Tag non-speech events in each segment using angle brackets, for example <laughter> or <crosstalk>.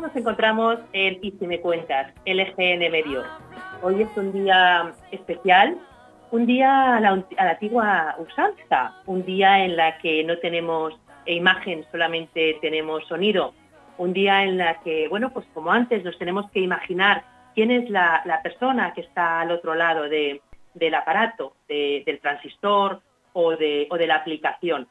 Nos encontramos en Y si me cuentas, LGN Medio. Hoy es un día especial, un día a la, a la antigua usanza, un día en la que no tenemos imagen, solamente tenemos sonido. Un día en la que, bueno, pues como antes nos tenemos que imaginar quién es la, la persona que está al otro lado de, del aparato, de- del transistor o de, o de la aplicación.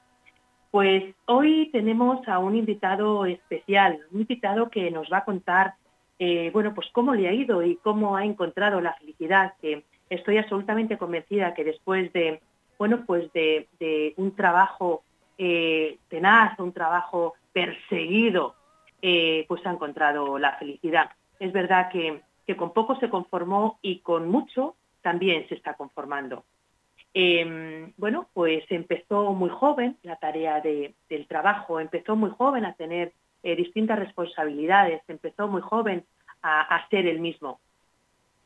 Pues hoy tenemos a un invitado especial, un invitado que nos va a contar, eh, bueno, pues cómo le ha ido y cómo ha encontrado la felicidad, que estoy absolutamente convencida que después de, bueno, pues de, un trabajo eh, tenaz, un trabajo perseguido, eh, pues ha encontrado la felicidad. Es verdad que, que con poco se conformó y con mucho también se está conformando. Eh, bueno, pues empezó muy joven la tarea de- del trabajo, empezó muy joven a tener eh, distintas responsabilidades, empezó muy joven a, a ser el mismo.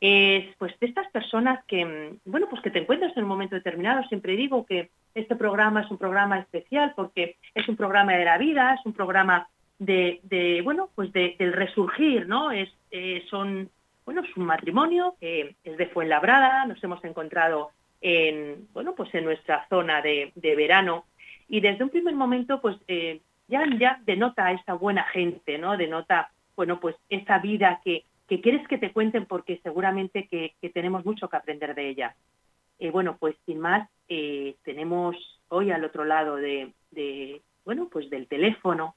Es pues de estas personas que, mm, bueno, pues que te encuentras en un momento determinado. Siempre digo que este programa es un programa especial porque es un programa de la vida, es un programa de, de, bueno, pues de- del resurgir, ¿no? Es, eh, son, bueno, es un matrimonio que es de Fuenlabrada, nos hemos encontrado en, bueno, pues en nuestra zona de, de verano y desde un primer momento, pues eh, ya, ya denota esa buena gente, ¿no? Denota, bueno, pues esa vida que, que quieres que te cuenten porque seguramente que, que tenemos mucho que aprender de ella. Eh, bueno, pues sin más, eh, tenemos hoy al otro lado de, de, bueno, pues del teléfono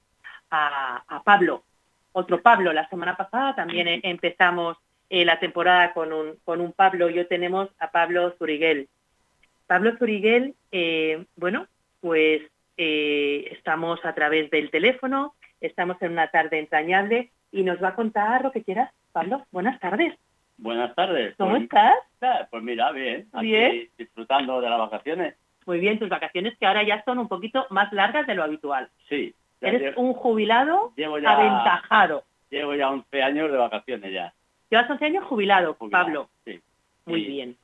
a, a Pablo, otro Pablo. La semana pasada también empezamos eh, la temporada con un, con un Pablo y hoy tenemos a Pablo Zuriguel. Pablo Zuriguel, eh, bueno, pues eh, estamos a través del teléfono, estamos en una tarde entrañable y nos va a contar lo que quieras. Pablo, buenas tardes. Buenas tardes. ¿Cómo Pues, estás? Pues mira, bien. Aquí Bien. disfrutando de las vacaciones. Muy bien, tus vacaciones que ahora ya son un poquito más largas de lo habitual. Sí. Eres un jubilado llevo ya, aventajado. llevo ya 11 años de vacaciones ya. Llevas 11 años jubilado, jubilado, Pablo. Sí. Muy Sí. bien.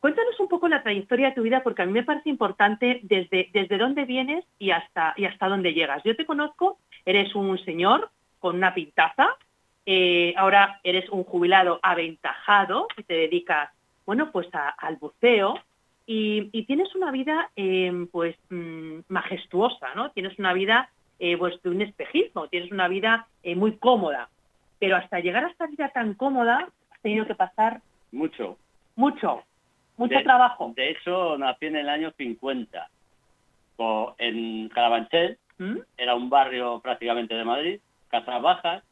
Cuéntanos un poco la trayectoria de tu vida, porque a mí me parece importante desde, desde dónde vienes y hasta, y hasta dónde llegas. Yo te conozco, eres un señor con una pintaza, eh, ahora eres un jubilado aventajado y te dedicas, bueno, pues a- al buceo y, y tienes una vida, eh, pues, mm, majestuosa, ¿no? Tienes una vida, eh, pues, de un espejismo, tienes una vida eh, muy cómoda. Pero hasta llegar a esta vida tan cómoda, has tenido que pasar Mucho. mucho, mucho De- trabajo. De hecho, nací en el año 50. Co- En Carabanchel, ¿Mm? era un barrio prácticamente de Madrid, casas bajas,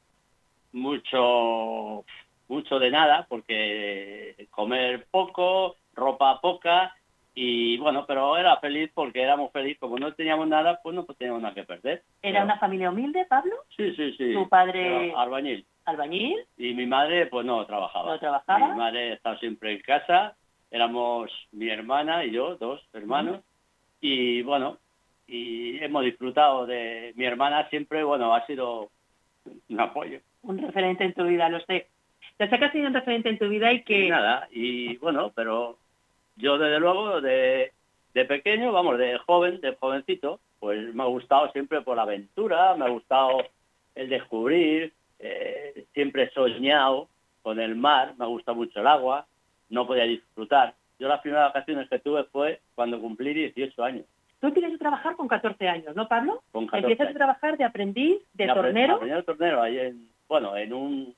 mucho, mucho de nada, porque comer poco, ropa poca, y bueno, pero era feliz porque éramos felices, como no teníamos nada, pues no teníamos nada que perder. ¿Era una familia humilde, Pablo? Sí, sí, sí. ¿Tu padre Era albañil. albañil? Y mi madre, pues no trabajaba. ¿No trabajaba? Mi madre estaba siempre en casa, éramos mi hermana y yo, dos hermanos, y bueno, y hemos disfrutado de mi hermana siempre, bueno, ha sido un apoyo. Un referente en tu vida, lo sé. Lo sé que has sido un referente en tu vida y Y que... nada, y bueno, pero yo desde luego de, de pequeño, vamos, de joven, de jovencito, pues me ha gustado siempre por la aventura, me ha gustado el descubrir, eh, siempre he soñado con el mar, me gusta mucho el agua, no podía disfrutar. Yo las primeras vacaciones que tuve fue cuando cumplí 18 años, Tú empiezas a trabajar con 14 años, ¿no, Pablo? con 14 Empiezas a años. trabajar de aprendiz, de tornero. el tornero ahí en, bueno, en un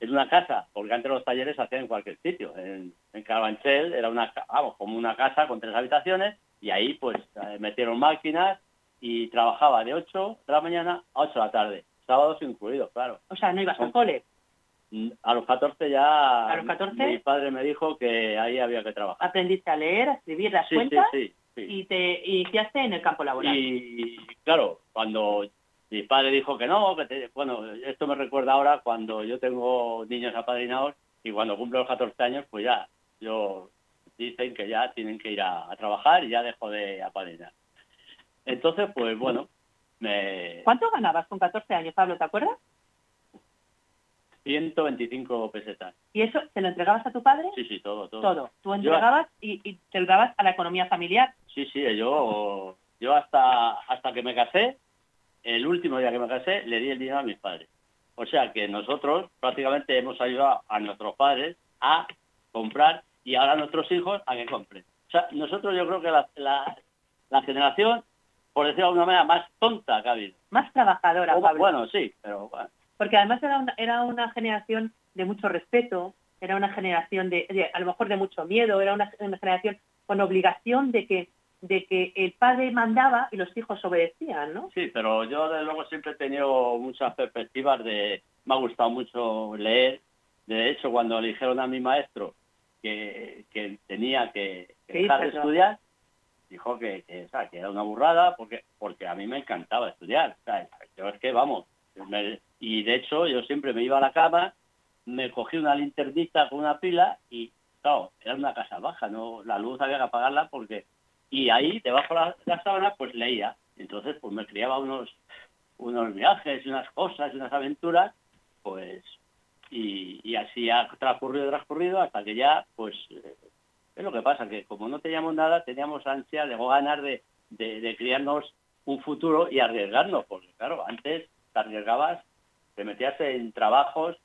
en una casa, porque antes los talleres se hacían en cualquier sitio. En, en Carabanchel era una, vamos, como una casa con tres habitaciones y ahí pues eh, metieron máquinas y trabajaba de 8 de la mañana a 8 de la tarde, sábados incluidos, claro. O sea, no ibas al cole. A los 14 ya ¿A los 14? mi padre me dijo que ahí había que trabajar. Aprendiste a leer, a escribir las Sí, sí, cuentas sí, sí. y te iniciaste en el campo laboral. Y claro, cuando mi padre dijo que no, que te- bueno, esto me recuerda ahora cuando yo tengo niños apadrinados y cuando cumplo los 14 años, pues ya, yo dicen que ya tienen que ir a, a trabajar y ya dejo de apadrinar. Entonces, pues bueno, me... ¿Cuánto ganabas con 14 años, Pablo? ¿Te acuerdas? 125 pesetas. ¿Y eso te lo entregabas a tu padre? Sí, sí, todo, todo. Todo. Tú entregabas y, y te lo dabas a la economía familiar. Sí, sí, yo, yo hasta, hasta que me casé, el último día que me casé, le di el dinero a mis padres. O sea que nosotros prácticamente hemos ayudado a nuestros padres a comprar y ahora a nuestros hijos a que compren. O sea, nosotros yo creo que la, la, la generación, por decirlo de alguna manera, más tonta que ha habido. Más trabajadora, O, Pablo. bueno, sí, pero bueno. Porque además era una, era una generación de mucho respeto, era una generación de, de- a lo mejor de mucho miedo, era una, una generación con obligación de que de que el padre mandaba y los hijos obedecían, ¿no? Sí, pero yo desde luego siempre he tenido muchas perspectivas de... Me ha gustado mucho leer. De hecho, cuando le dijeron a mi maestro que, que tenía que, que dejar de estudiar, dijo que, que, o sea, que era una burrada porque porque a mí me encantaba estudiar. O sea, yo es que, vamos, me- y de hecho yo siempre me iba a la cama, me cogí una linternita con una pila y, claro, era una casa baja, no la luz había que apagarla porque... Y ahí, debajo de la, la sábana, pues leía. Entonces, pues me criaba unos unos viajes, unas cosas, unas aventuras, pues, y, así ha transcurrido, transcurrido, hasta que ya, pues, eh, es lo que pasa, que como no teníamos nada, teníamos ansia, de ganas de, de, de criarnos un futuro y arriesgarnos, porque claro, antes te arriesgabas, te metías en trabajos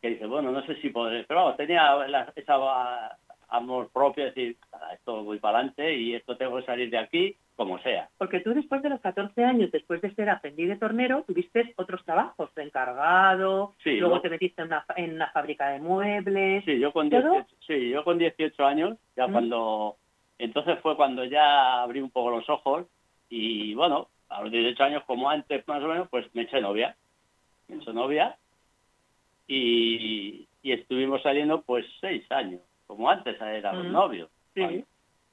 que dices, bueno, no sé si podré, pero vamos, tenía la- esa amor propio, de decir, "Ah, esto voy para adelante y esto tengo que salir de aquí, como sea. Porque tú después de los 14 años, después de ser aprendiz de tornero, tuviste otros trabajos, de encargado, Sí, luego ¿no? te metiste en una, en una fábrica de muebles. Sí, yo con ¿Todo? 18, sí, yo con 18 años, ya ¿Mm? cuando... Entonces fue cuando ya abrí un poco los ojos y bueno, a los 18 años como antes más o menos, pues me eché novia. Me eché novia y, y estuvimos saliendo pues seis años, como antes éramos novios. Sí. ¿vale?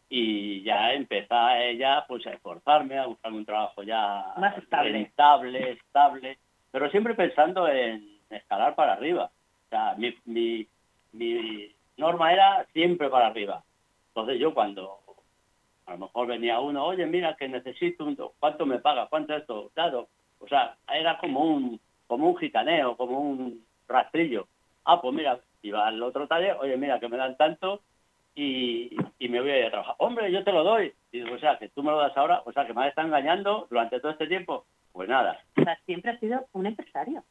Y ya empezaba ella pues a esforzarme, a buscar un trabajo ya Más estable. rentable, estable, pero siempre pensando en escalar para arriba. O sea, mi, mi, mi norma era siempre para arriba. Entonces yo cuando a lo mejor venía uno, oye, mira que necesito un, ¿cuánto me paga? ¿Cuánto esto? Claro, o sea, era como un, como un gitaneo, como un rastrillo. Ah, pues mira, iba al otro taller, oye, mira que me dan tanto y, y me voy a ir a trabajar. Hombre, yo te lo doy. Y digo, o sea, que tú me lo das ahora, o sea, que me has estado engañando durante todo este tiempo. Pues nada, O sea, siempre has sido un empresario.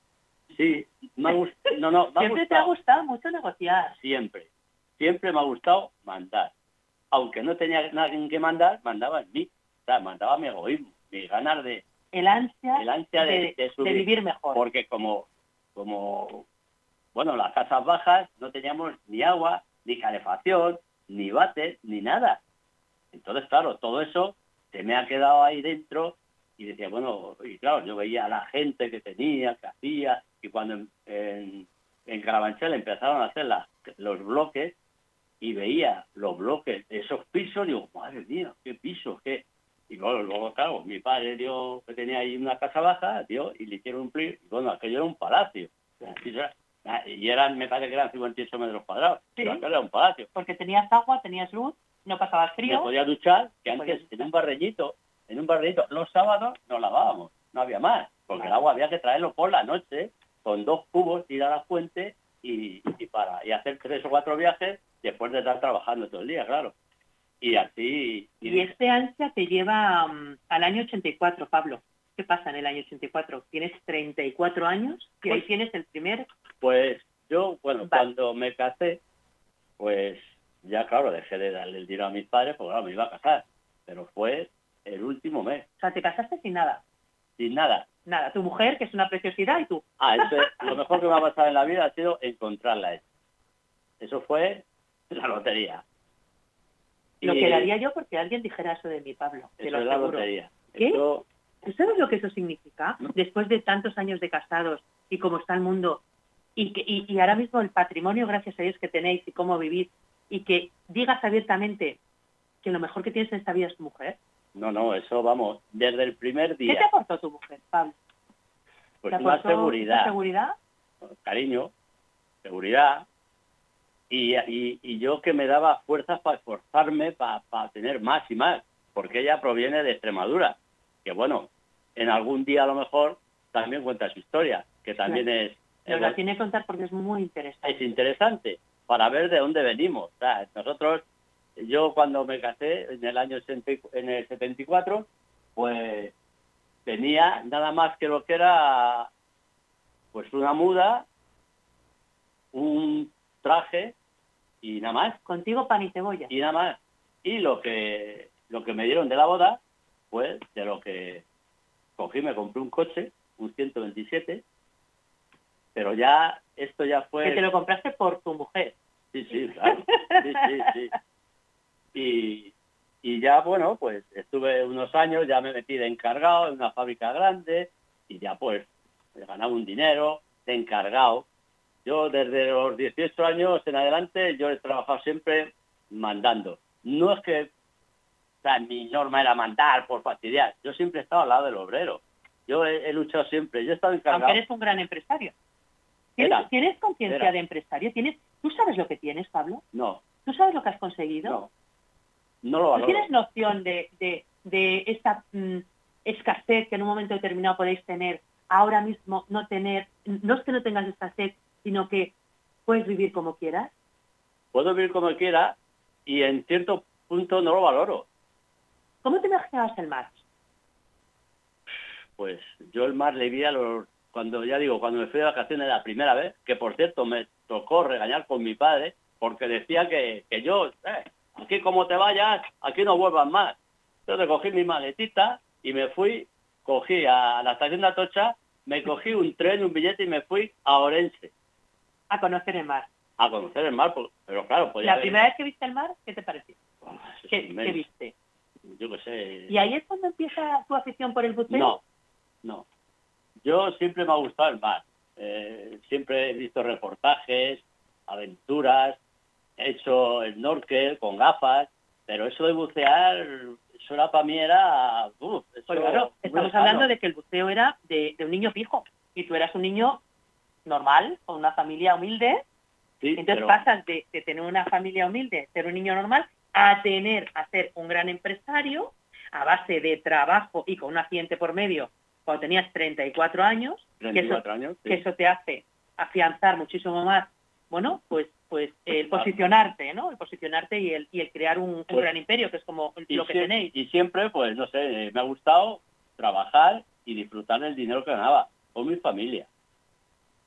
sí, me ha gustado, no, no, me ha Siempre te ha gustado mucho negociar. siempre, siempre me ha gustado mandar. Aunque no tenía nadie que mandar, mandaba en mí. O sea, mandaba mi egoísmo, mi ganas de, El ansia, el ansia de, de subir. vivir mejor. Porque como, como, bueno, las casas bajas no teníamos ni agua, ni calefacción, ni bates, ni nada. Entonces, claro, todo eso se me ha quedado ahí dentro y decía, bueno, y claro, yo veía a la gente que tenía, que hacía, y cuando en, en, en Carabanchel empezaron a hacer las, los bloques y veía los bloques de esos pisos, digo, madre mía, qué pisos, qué... Y luego, luego, claro, mi padre dio, que tenía ahí una casa baja, dio, y le hicieron un pli, y bueno, aquello era un palacio. Y era- Y eran, me parece que eran 58 metros cuadrados, Sí. pero era un palacio. Porque tenías agua, tenías luz, no pasabas Me frío. podía duchar, que Me antes en un barreñito, en un barreñito, los sábados nos lavábamos, no había más, porque el agua había que traerlo por la noche, con dos cubos, ir a la fuente y, y para y hacer tres o cuatro viajes después de estar trabajando todo el día, claro. Y así, y Y este ansia te lleva mm, al año 84, Pablo. ¿Qué pasa en el año 84? Tienes 34 años ahí Pues- tienes el primer... Pues yo, bueno, Vale. cuando me casé, pues ya claro, dejé de darle el dinero a mis padres, porque claro, me iba a casar. Pero fue el último mes, O sea, te casaste sin nada. sin nada. Nada, tu mujer, que es una preciosidad, y tú. Ah, eso es- lo mejor que me ha pasado en la vida ha sido encontrarla. Eso fue la lotería. Lo Y que daría yo porque alguien dijera eso de mí, Pablo. Te Eso lo aseguro. lotería. ¿Qué? Eso- ¿Tú sabes lo que eso significa? Después de tantos años de casados y cómo está el mundo y, que, y, y ahora mismo el patrimonio, gracias a Dios, que tenéis y cómo vivís y que digas abiertamente que lo mejor que tienes en esta vida es tu mujer. no, no, eso vamos, desde el primer ¿Qué día, te aportó tu mujer, Pablo? pues ¿Te más seguridad, ¿Más seguridad? cariño, seguridad, y, y- y yo que me daba fuerzas para esforzarme, para, tener más y más, porque ella proviene de Extremadura, que bueno, en algún día a lo mejor también cuenta su historia, que también es, es, la tiene que contar porque es muy interesante. es interesante para ver de dónde venimos. O sea, nosotros, yo cuando me casé en el año 60 y- en el 74, pues tenía nada más que lo que era pues una muda, un traje y nada más, Contigo pan y cebolla. y nada más. Y lo que lo que me dieron de la boda, pues de lo que cogí, me compré un coche, un 127, pero ya esto ya fue Que te lo compraste por tu mujer. Sí, sí, claro. Sí, sí, sí. Y, y ya, bueno, pues estuve unos años, ya me metí de encargado en una fábrica grande y ya pues he ganado un dinero de encargado. Yo desde los 18 años en adelante yo he trabajado siempre mandando. No es que o sea, mi norma era mandar por fastidiar. Yo siempre he estado al lado del obrero. Yo he, he luchado siempre. Yo he estado encargado. Aunque eres un gran empresario. ¿Tienes, Era. ¿tienes conciencia de empresario? ¿Tienes, ¿Tú sabes lo que tienes, Pablo? No, ¿Tú sabes lo que has conseguido? no. No lo ¿Tú valoro. tienes noción de, de, de esta mm, escasez que en un momento determinado podéis tener, ahora mismo no tener, no es que no tengas escasez, sino que puedes vivir como quieras? puedo vivir como quiera y en cierto punto no lo valoro. ¿Cómo te imaginabas el mar? Pues yo el mar le vi a los, cuando ya digo, cuando me fui de vacaciones la primera vez, que por cierto me tocó regañar con mi padre, porque decía que, que yo, eh, aquí como te vayas, aquí no vuelvas más. Entonces cogí mi maletita y me fui, cogí a la estación de Atocha, me cogí un tren, un billete y me fui a Orense A conocer el mar. a conocer el mar, pues, pero claro, pues La primera vez que viste el mar, ¿qué te pareció? es ¿Qué, viste? Yo qué sé. ¿Y ahí es cuando empieza tu afición por el buceo? No, no. Yo siempre me ha gustado el mar. Eh, siempre he visto reportajes, aventuras, he hecho snorkel con gafas, pero eso de bucear, eso era para mí era... uf, eso era estamos hablando de que el buceo era de, de un niño fijo y tú eras un niño normal, con una familia humilde, Sí, entonces pero- pasas de, de tener una familia humilde, ser un niño normal, a tener, a ser un gran empresario, a base de trabajo y con un accidente por medio, cuando tenías 34 años, que eso, 34 años, sí. que eso te hace afianzar muchísimo más, bueno, pues pues el Claro. posicionarte, ¿no? El posicionarte y el, y el crear un, un Pues- gran imperio, que es como lo que tenéis. y siempre, pues, no sé, me ha gustado trabajar y disfrutar del dinero que ganaba con mi familia.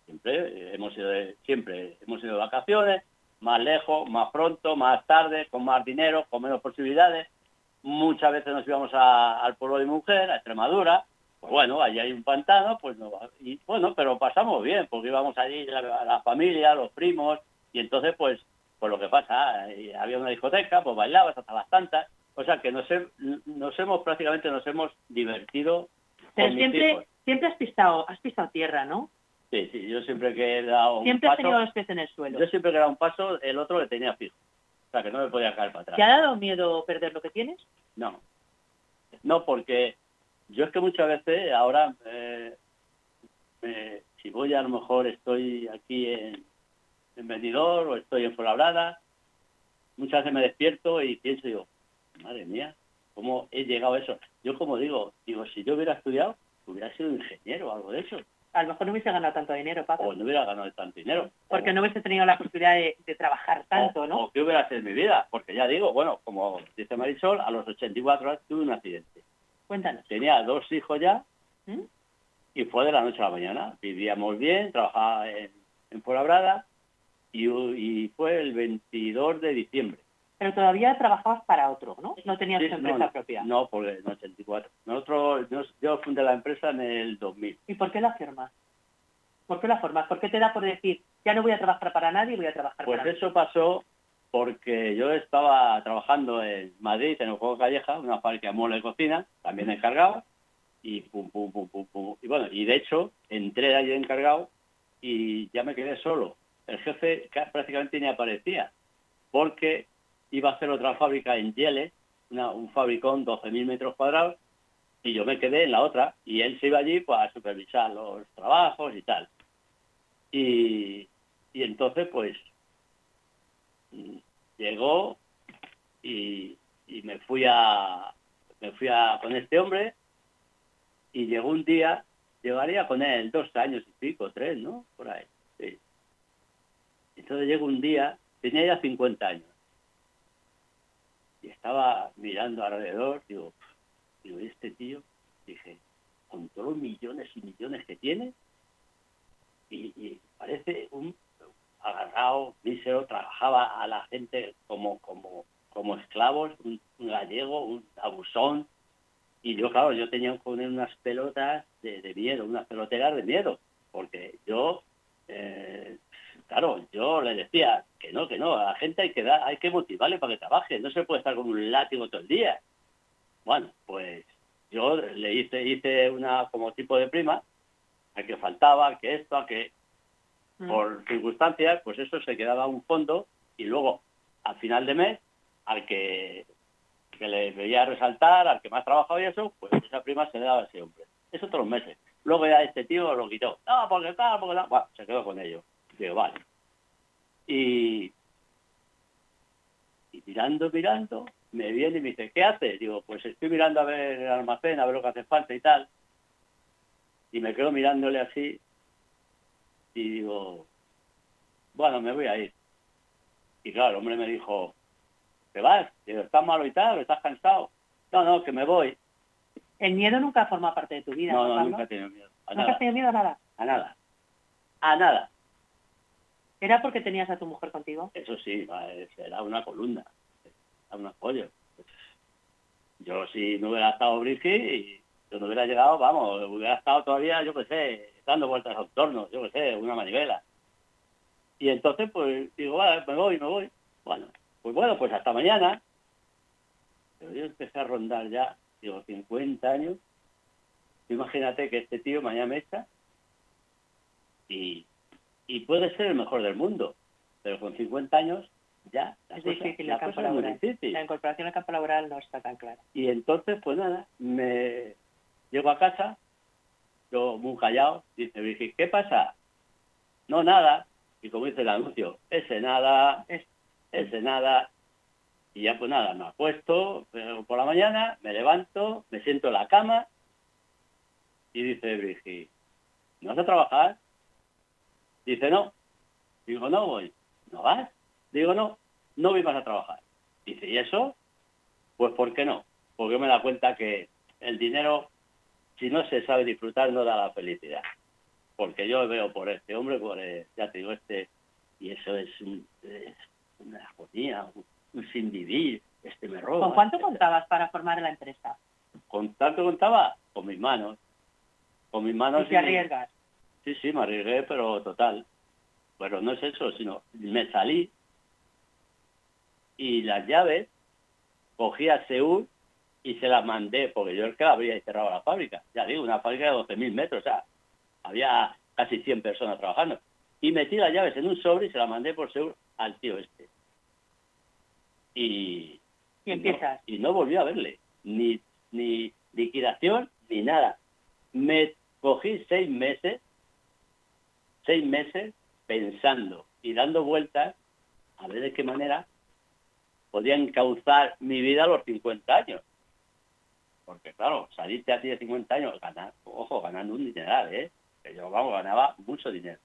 Siempre eh, hemos ido de, siempre hemos ido de vacaciones, más lejos, más pronto, más tarde, con más dinero, con menos posibilidades. Muchas veces nos íbamos a- al pueblo de mujer, a Extremadura. Pues bueno, allí hay un pantano, pues no, y bueno, pero pasamos bien, porque íbamos allí la, la familia, los primos, y entonces pues, pues lo que pasa, eh, había una discoteca, pues bailabas hasta las tantas, o sea que nos, he- nos hemos prácticamente nos hemos divertido Pero siempre, siempre has pisado, has pisado tierra, ¿no? Sí, sí, yo siempre que he dado un Siempre has paso, tenido los pies en el suelo. yo siempre que he dado un paso, el otro le tenía fijo. O sea que no me podía caer para atrás. ¿Te ha dado miedo perder lo que tienes? No. No, porque yo es que muchas veces ahora, eh, eh, si voy a lo mejor estoy aquí en, en Benidorm o estoy en Fuenlabrada, muchas veces me despierto y pienso, digo, madre mía, ¿cómo he llegado a eso? Yo como digo, digo, si yo hubiera estudiado, hubiera sido ingeniero o algo de eso, A lo mejor no hubiese ganado tanto dinero, papá. o no hubiera ganado tanto dinero. Porque no hubiese tenido la posibilidad de, de trabajar tanto, o, ¿no? o qué hubiera sido mi vida, porque ya digo, bueno, como dice Marisol, a los 84 años tuve un accidente. Cuéntanos. Tenía dos hijos ya, ¿Mm? y fue de la noche a la mañana. Vivíamos bien, trabajaba en, en Fuenlabrada y, y fue el 22 de diciembre. Pero todavía trabajabas para otro, ¿no? No tenías Sí, tu empresa no, propia. No, porque en 84. Nosotros, yo, yo fundé la empresa en el 2000. ¿Y por qué la firmas? ¿Por qué la formas? ¿Por qué te da por decir, ya no voy a trabajar para nadie, voy a trabajar Pues para mí? eso pasó porque yo estaba trabajando en Madrid, en el Juego Calleja, una fábrica de muebles de cocina, también encargado, y pum, pum, pum, pum, pum. Y bueno, y de hecho, entré allí encargado y ya me quedé solo. El jefe ca- prácticamente ni aparecía, porque iba a hacer otra fábrica en Yele, un fabricón 12.000 metros cuadrados, y yo me quedé en la otra, y él se iba allí pues, a supervisar los trabajos y tal. Y, y entonces, pues, llegó y, y me fui a me fui a con este hombre y llegó un día, llevaría con él dos años y pico, tres, ¿no? Por ahí. Sí. Entonces llegó un día, tenía ya 50 años. Estaba mirando alrededor, digo, digo, ¿y este tío? Dije, con todos los millones y millones que tiene, y, parece un agarrado, mísero, trabajaba a la gente como, como, como esclavos, un, gallego, un abusón, y yo, claro, yo tenía que poner unas pelotas de, de miedo, unas peloteras de miedo, porque yo, eh, claro, yo le decía que no, que no, a la gente hay que dar, hay que motivarle para que trabaje, no se puede estar con un látigo todo el día. Bueno, pues yo le hice, hice una como tipo de prima, a que faltaba, que esto, a que Mm. por circunstancias, pues eso se quedaba un fondo y luego al final de mes, al que, que le veía resaltar, al que más trabajaba y eso, pues esa prima se le daba a ese hombre. Eso todos los meses. Luego ya este tío lo quitó. No, porque tal, porque tal. Bueno, se quedó con ello. Digo, vale. Y, y mirando, mirando, me viene y me dice, ¿qué haces? Digo, pues estoy mirando a ver el almacén, a ver lo que hace falta y tal. Y me quedo mirándole así y digo, bueno, me voy a ir. Y claro, el hombre me dijo, ¿te vas? Digo, ¿estás malo y tal? ¿Estás cansado? No, no, que me voy. El miedo nunca forma parte de tu vida, No, ¿no, nunca he tenido miedo. A ¿Nunca has tenido miedo a nada? a nada. A nada. ¿Era porque tenías a tu mujer contigo? Eso sí, era una columna, era un apoyo. Yo si no hubiera estado Brigitte, y yo no hubiera llegado, vamos, hubiera estado todavía, yo qué sé, dando vueltas a torno, yo qué sé, una manivela. Y entonces, pues, digo, vale, me voy, me voy. Bueno, pues bueno, pues hasta mañana. Pero yo empecé a rondar ya, digo, 50 años. Imagínate que este tío mañana me echa y, y puede ser el mejor del mundo, pero con 50 años ya la Es cosa, difícil la el campo cosa es muy laboral. difícil. La incorporación al campo laboral no está tan clara. Y entonces, pues nada, me llego a casa, yo muy callado, dice Virgil, ¿qué pasa? No, nada. Y como dice el anuncio, ese nada, Es- ese nada. Y ya pues nada, me acuesto pero por la mañana, me levanto, me siento en la cama y dice Brigitte, ¿no vas a trabajar? Dice, no. Digo, no voy. ¿No vas? Digo, no, no voy más a trabajar. Dice, ¿y eso? Pues ¿por qué no? Porque me da cuenta que el dinero, si no se sabe disfrutar, no da la felicidad. Porque yo veo por este hombre, por el- ya te digo, este, y eso es, un- es una agonía, un, un sin vivir, este me roba. ¿Con cuánto contabas para formar la empresa? ¿Con tanto contaba? Con mis manos. Con mis manos. Y te arriesgas. Sí, sí, me arriesgué, pero total. Pero no es eso, sino me salí y las llaves cogí a Seúl y se las mandé, porque yo el que habría cerrado la fábrica. Ya digo, una fábrica de 12.000 metros, o sea, había casi 100 personas trabajando. Y metí las llaves en un sobre y se las mandé por Seúl al tío este. Y, Y empiezas. no, y no volví a verle, ni, ni liquidación, ni nada. Me cogí seis meses, seis meses pensando y dando vueltas a ver de qué manera podía encauzar mi vida a los 50 años. Porque claro, salirte así de 50 años, ganar, ojo, ganando un dineral, ¿eh? Yo, vamos, ganaba mucho dinero.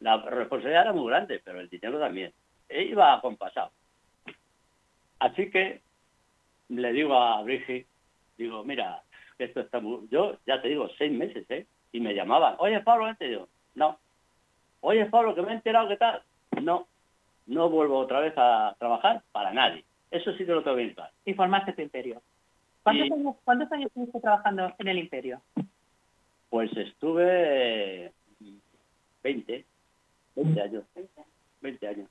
La responsabilidad era muy grande, pero el dinero también. E iba acompasado. Así que le digo a Brigitte, digo, mira, esto está muy... Yo, ya te digo, seis meses, ¿eh? Y me llamaban, oye, Pablo, vente. Digo, no. Oye, Pablo, que me he enterado, ¿qué tal? No, no vuelvo otra vez a trabajar para nadie. Eso sí te lo tengo bien claro. Y formaste tu imperio. ¿Cuántos, Y- años, ¿Cuántos años estuviste trabajando en el imperio? Pues estuve eh, 20, 20 años, 20 años.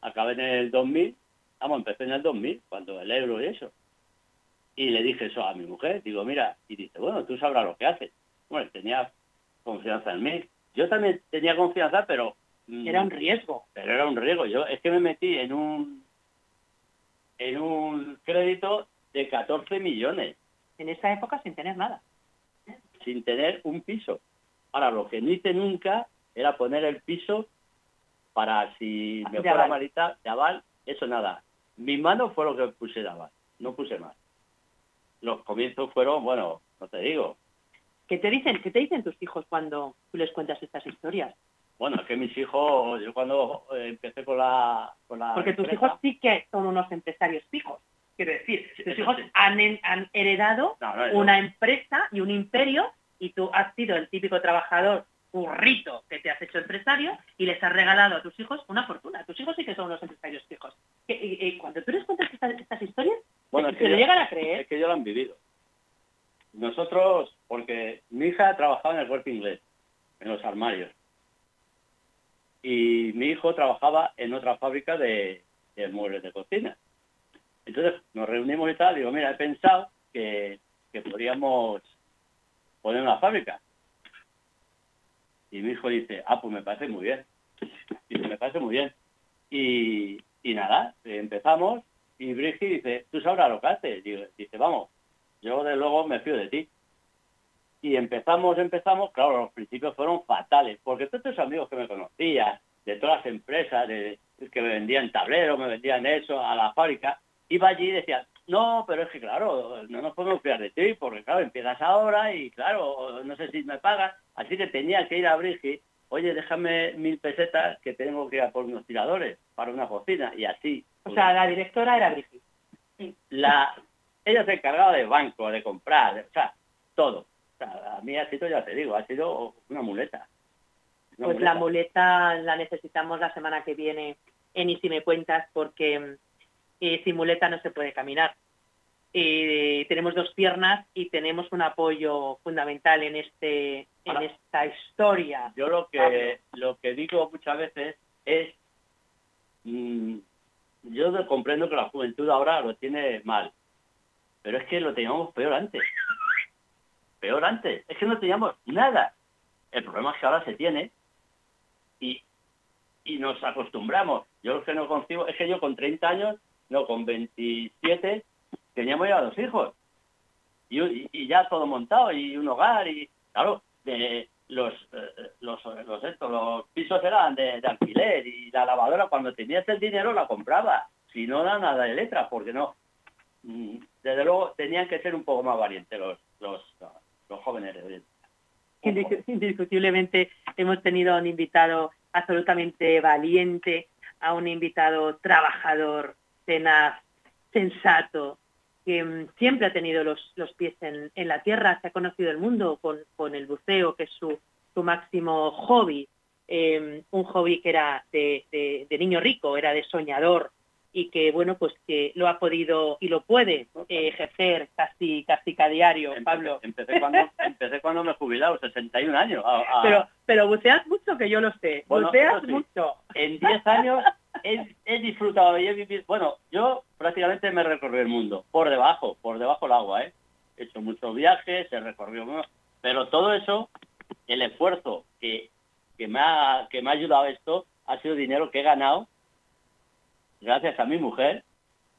Acabé en el 2000, vamos, empecé en el 2000, cuando el euro y eso. Y le dije eso a mi mujer, digo, mira, y dice, bueno, tú sabrás lo que haces. Bueno, tenía confianza en mí. Yo también tenía confianza, pero... mm, Era un riesgo. pero era un riesgo. Yo es que me metí en un en un crédito de 14 millones En esa época sin tener nada. sin tener un piso. Ahora, lo que no hice nunca era poner el piso para si me De fuera aval. malita de aval eso nada. Mi mano fue lo que puse nada, no puse más. Los comienzos fueron, bueno, no te digo. ¿Qué te dicen, qué te dicen tus hijos cuando tú les cuentas estas historias? Bueno, es que mis hijos, yo cuando eh, empecé con la... Con la Porque tus hijos sí que son unos empresarios fijos. Quiero decir, Sí, tus hijos sí. han, heredado No, no, eso- una empresa y un imperio y tú has sido el típico trabajador burrito que te has hecho empresario y les has regalado a tus hijos una fortuna. Tus hijos sí que son unos empresarios fijos. Y- y cuando tú les cuentas estas, estas historias, Bueno, se es que lo yo- llegan a creer. Es que yo lo han vivido. Nosotros, porque mi hija trabajaba en el cuerpo inglés, en los armarios. Y mi hijo trabajaba en otra fábrica de, muebles de cocina. Entonces nos reunimos y tal, digo, mira, he pensado que, que podríamos poner una fábrica. Y mi hijo dice, ah, pues me parece muy bien. Dice, me parece muy bien. Y, y nada, empezamos y Brigitte dice, tú sabrás lo que haces. Dice, vamos, yo de luego me fío de ti. Y empezamos, empezamos, claro, los principios fueron fatales, porque todos estos amigos que me conocían, de todas las empresas, de, que me vendían tableros, me vendían eso a la fábrica, iba allí y decía, no, pero es que claro, no nos podemos fiar de ti, porque claro, empiezas ahora y claro, no sé si me pagas, así que tenía que ir a Brigitte, oye, déjame mil pesetas que tengo que ir a por unos tiradores para una cocina, y así. O sea, la directora era Brigitte. la ella se encargaba de banco, de comprar, o sea, todo. A mí ha sido, ya te digo, ha sido una muleta. Una Pues la muleta la necesitamos la semana que viene en Y si me cuentas porque eh, sin muleta no se puede caminar. Eh, tenemos dos piernas y tenemos un apoyo fundamental en este en esta historia. Yo lo que Pablo. lo que digo muchas veces es mm, yo comprendo que la juventud ahora lo tiene mal, pero es que lo teníamos peor antes. Peor antes, es que no teníamos nada. El problema es que ahora se tiene y, y nos acostumbramos. Yo lo que no concibo es que yo con 30 años, no, con 27, teníamos ya dos hijos. Y, y- ya todo montado y un hogar y, claro, de los, eh, los, los, estos, los pisos eran de, de alquiler y la lavadora cuando tenías el dinero la compraba. Si no, da nada de letras, porque no. Mm, Desde luego tenían que ser un poco más valientes los, los, los jóvenes de hoy en día. Indis- Indiscutiblemente hemos tenido a un invitado absolutamente valiente, a un invitado trabajador, tenaz, sensato, que mm, siempre ha tenido los, los pies en, en la tierra, se ha conocido el mundo con, con el buceo, que es su, su máximo hobby, eh, un hobby que era de, de- de niño rico, era de soñador, y que bueno pues que lo ha podido y lo puede eh, ejercer casi casi cada diario, Empecé, Pablo. empecé cuando, <laughs> empecé cuando me he jubilado, 61 años. a- a- Pero, pero buceas mucho, que yo lo sé. Bueno, buceas sí. mucho. en 10 años he, he disfrutado y he vivido. Bueno, yo prácticamente me recorrí el mundo, por debajo, por debajo del agua, ¿eh? He hecho muchos viajes, he recorrido. Pero todo eso, el esfuerzo que, que, me ha, que me ha ayudado a esto, ha sido dinero que he ganado gracias a mi mujer,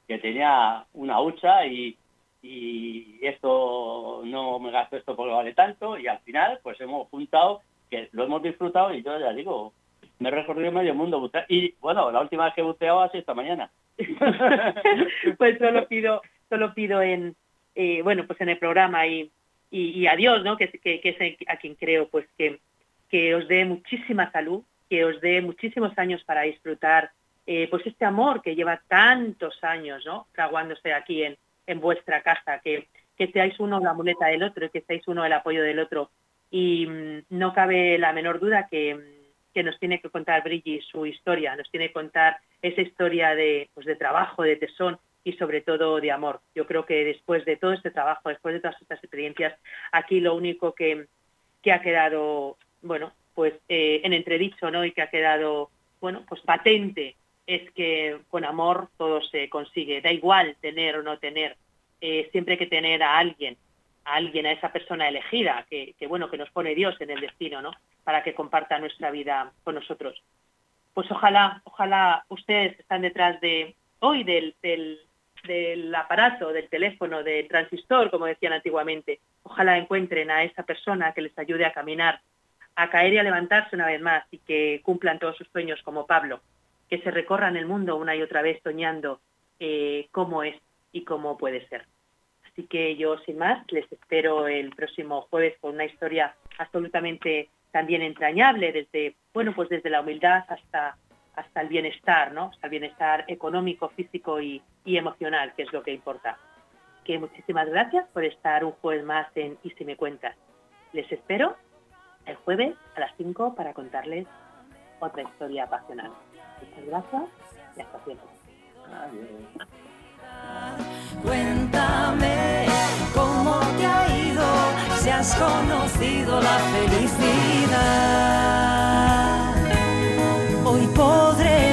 que tenía una hucha y, y esto no me gasto esto porque vale tanto y al final pues hemos juntado que lo hemos disfrutado y yo ya digo me he recorrido medio mundo bucear. y bueno la última vez que ha sido esta mañana <laughs> <laughs> pues solo pido, solo pido en, eh, bueno, pues en el programa y, y, y a Dios, ¿no? Que, que, que es a quien creo, pues que, que os dé muchísima salud, que os dé muchísimos años para disfrutar, eh, pues este amor que lleva tantos años, ¿no? Fraguándose aquí en, en vuestra casa, que, que seáis uno la muleta del otro, que seáis uno el apoyo del otro. Y mm, no cabe la menor duda que, mm, que nos tiene que contar Brigitte su historia, nos tiene que contar esa historia de, pues de trabajo, de tesón y sobre todo de amor. Yo creo que después de todo este trabajo, después de todas estas experiencias, aquí lo único que, que ha quedado, bueno, pues eh, en entredicho, ¿no? Y que ha quedado, bueno, pues patente es que con amor todo se consigue. Da igual tener o no tener, eh, siempre hay que tener a alguien, a alguien, a esa persona elegida, que, que bueno, que nos pone Dios en el destino, ¿no? Para que comparta nuestra vida con nosotros pues ojalá, ojalá ustedes están detrás de hoy del, del, del aparato, del teléfono, del transistor, como decían antiguamente, ojalá encuentren a esa persona que les ayude a caminar, a caer y a levantarse una vez más y que cumplan todos sus sueños como Pablo, que se recorran el mundo una y otra vez soñando eh, cómo es y cómo puede ser. Así que yo, sin más, les espero el próximo jueves con una historia absolutamente también entrañable, desde, bueno, pues desde la humildad hasta, hasta el bienestar, ¿no? Hasta el bienestar económico, físico y, y emocional, que es lo que importa. Que muchísimas gracias por estar un jueves más en Y si me cuentas. Les espero el jueves a las 5 para contarles otra historia apasionante. Muchas gracias y hasta siempre. Cuéntame cómo te ha ido, si has conocido la felicidad. Hoy podré